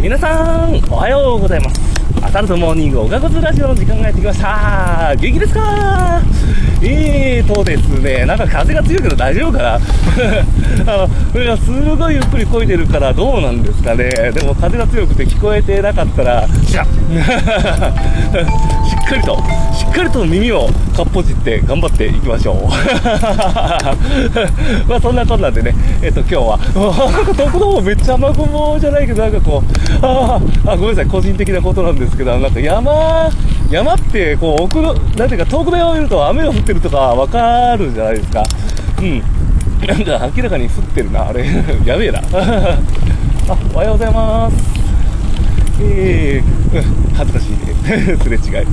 皆さん、おはようございます。アサルトモーニングおかこずラジオの時間がやってきました。元気ですか？えーとですね、なんか風が強いけど大丈夫かな？あの、これがすごいゆっくり漕いでるからどうなんですかね。でも風が強くて聞こえてなかったら、シャッ しっかりと、しっかりと耳をかっぽじって頑張っていきましょう。まあそんなこんなんでね、えっ、と今日は、なんか遠くの方めっちゃ雨雲じゃないけど、なんかこう、ああ、ごめんなさい、個人的なことなんですけど、なんか山、山ってこう奥の、なんていうか遠くの山を見ると雨が降ってるとかわかるじゃないですか。うん。なんか明らかに降ってるな、あれ。やべえな。あ、おはようございます。えー、恥ずかしいね。すれ違い。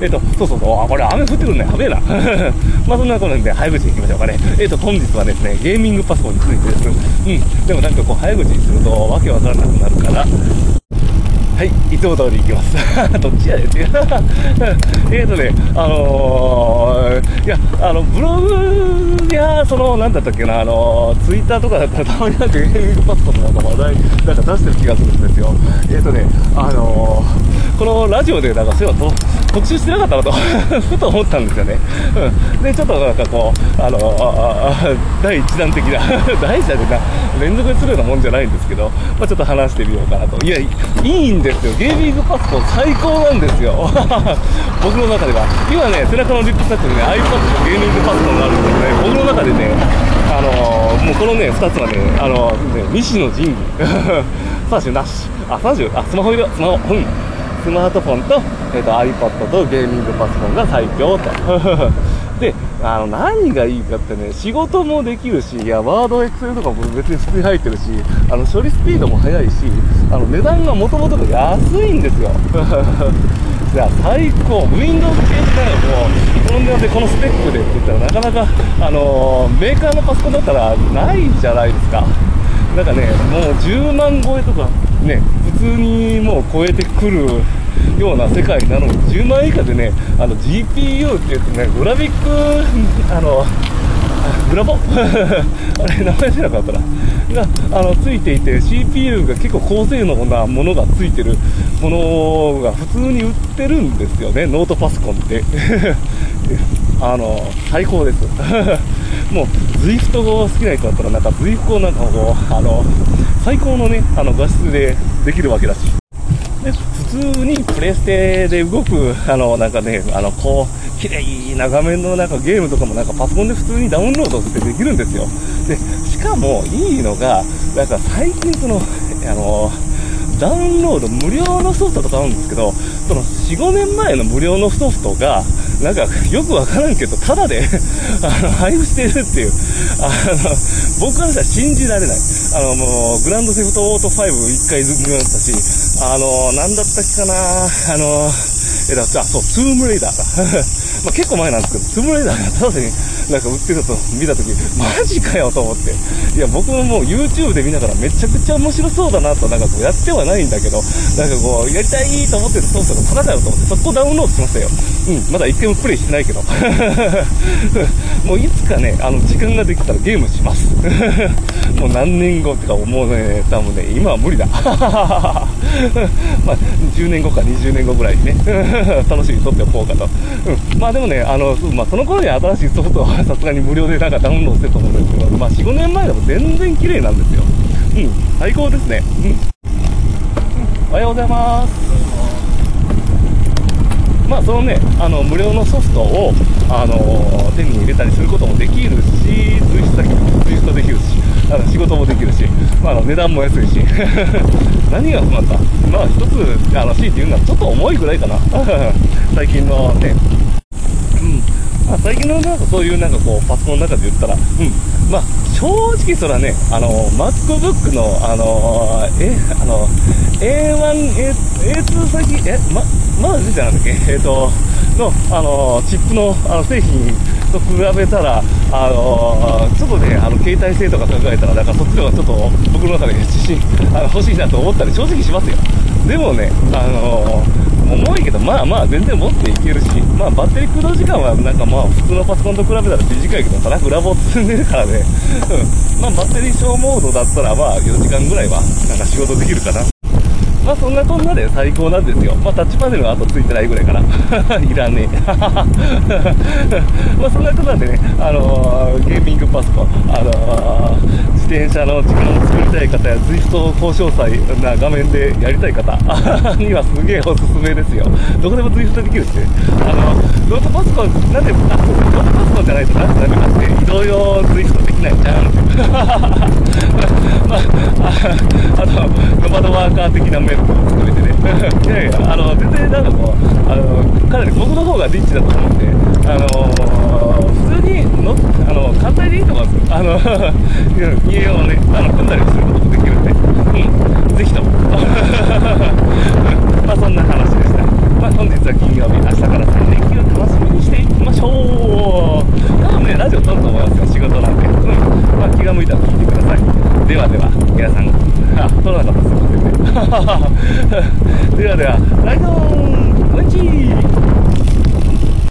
えっと、そうそうそう、あ、これ雨降ってくるね。やべえな。まあそんなことなんで、早口に行きましょうかね。えっと、本日はですね、ゲーミングパソコンについてです。うん。でもなんかこう、早口にすると、わけわからなくなるから、はい、いつも通り行きます。どっちやねんっていう。えっとね、あのー、いや、あの、ブログや、その、なんだったっけな、あの、ツイッターとかだったらたまになんかゲーミングパソコンのなんか話題、なんか出してる気がするんですよ。えーとね、あのー、このラジオでなんかそういうのと特集してなかったなと、ふと思ったんですよね。うん。で、ちょっとなんかこう、あのー、第一弾的な、第一弾的な、連続するようなもんじゃないんですけど、まあちょっと話してみようかなと。いや、いいんですよ。ゲーミングパソコン最高なんですよ。僕の中では。今ね、背中のリュックサックにね、iPad とゲーミングパソコンがあるんですね。僕の中中でね、あのー、もうこのね、2つはね、あのー、ね、西の神器。三種なし。あ、三種あ、スマホいる、スマホ。うん。スマートフォンと、えっ、ーと、iPad とゲーミングパソコンが最強と。で、あの、何がいいかってね、仕事もできるし、いや、ワード、エクセルとかも別に普通に入ってるし、あの、処理スピードも速いし、あの、値段がもともとが安いんですよ。いや、最高。Windows 系ってなんかもう、の値段でこのスペックでって言ったら、なかなか、あのメーカーのパソコンだったらないじゃないですか。なんかね、もう10万超えとか、ね、普通にもう超えてくるような世界なのに、10万以下でね、あの GPU って言ってね、グラフィック、あの、グラボ？あれ、名前出なかったな。が、あの、ついていて、CPU が結構高性能なものがついてるものが普通に売ってるんですよね、ノートパソコンって。あの、最高です。もう、ZWIFT 好きな人だったら、なんか ZWIFT をなんかこう、あの、最高のね、あの画質でできるわけだし。で普通にプレステで動く、あの、なんかね、あの、こう、綺麗な画面のなんかゲームとかもなんかパソコンで普通にダウンロードってできるんですよ。で、しかもいいのが、なんか最近その、あの、ダウンロード無料のソフトとかあるんですけど、その4、5年前の無料のソフトが、なんかよくわからんけど、ただであの、配布してるっていう、あの、僕からしたら信じられない。あの、もう、グランドセフトオート5 1回見ましたし、あの、なんだったっけかな、あの、えだあ、そう、ツームレイダーだ。まあ結構前なんですけど、ツームレイダーがただでねなんか売ってたと見たとき、マジかよと思って。いや、僕ももう YouTube で見ながらめちゃくちゃ面白そうだなと、なんかこうやってはないんだけど、なんかこう、やりたいと思ってるソフトがただだよと思って、速攻ダウンロードしましたよ。うん、まだ一回もプレイしてないけど。もういつかね、あの、時間ができたらゲームします。もう何年後ってか、もうね、多分ね、今は無理だ。まあ、10年後か20年後ぐらいにね、楽しみに撮っておこうかと。うん。まあでもね、あの、まあその頃に新しいソフトさすがに無料でなんかダウンロードしてると思うんですけど、まあ4、5年前でも全然綺麗なんですよ。うん。最高ですね。うん。おはようございます。まあそのね、あの無料のソフトを、あの手に入れたりすることもできるし、ツイストツイストできるし、あの仕事もできるし、まあ、あの値段も安いし、何が不満か、まあ一つ、あの強いて言うのはちょっと重いぐらいかな、最近のね、まあ、最近のなんかそういうなんかこうパソコンの中で言ったら、うん、まあ正直それはね、あの MacBook のあのえあの A1、A、A2 先、え、ま、まだ出てないんだっけ？えっ、と、の、あのチップのあの製品と比べたら、あのちょっとね、あの携帯性とか考えたら、なんかそっちの方がちょっと僕の中で自信あの欲しいなと思ったり正直しますよ。でもね、あの重いけど、まあまあ全然持っていけるし、まあバッテリー駆動時間はなんかまあ普通のパソコンと比べたら短いけど、ただ裏ボ積んでるからね、うん、まあバッテリー消耗度だったらまあ4時間ぐらいはなんか仕事できるかな。まあそんなこんなで最高なんですよ。まあタッチパネルはあとついてないぐらいかな。いらねえ。まあそんなことなんでね、あのー、ゲーミングパソコン、あのー、自転車の時間を作りたい方や、ZWIFT 交渉祭な画面でやりたい方にはすげえおすすめですよ。どこでもツイストできるって。あの、ノートパソコン、なんで、あ、ノートパソコンじゃないとなんでダメかって、移動用 ZWIFT できないじゃん。まあ、あの、ノマドワーカー的な面も含めてね。いやいや、あの、全然なんかこう、あの、かなり僕の方がリッチだと思うんで、あの普通にの、あの、簡単にいいと思います。あの、家をね、あの、組んだりすることもできるんで、うん、ぜひとも。まあ、そんな話はい、本日は金曜日、明日から3連休楽しみにしていきましょう。多分ね、ラジオ撮ると思いますよ、仕事なんで。うん。まあ、気が向いたら聞いてください。ではでは、皆さん、あ、撮らなかったすいませんね。ではでは、ライドーン、こんにちは。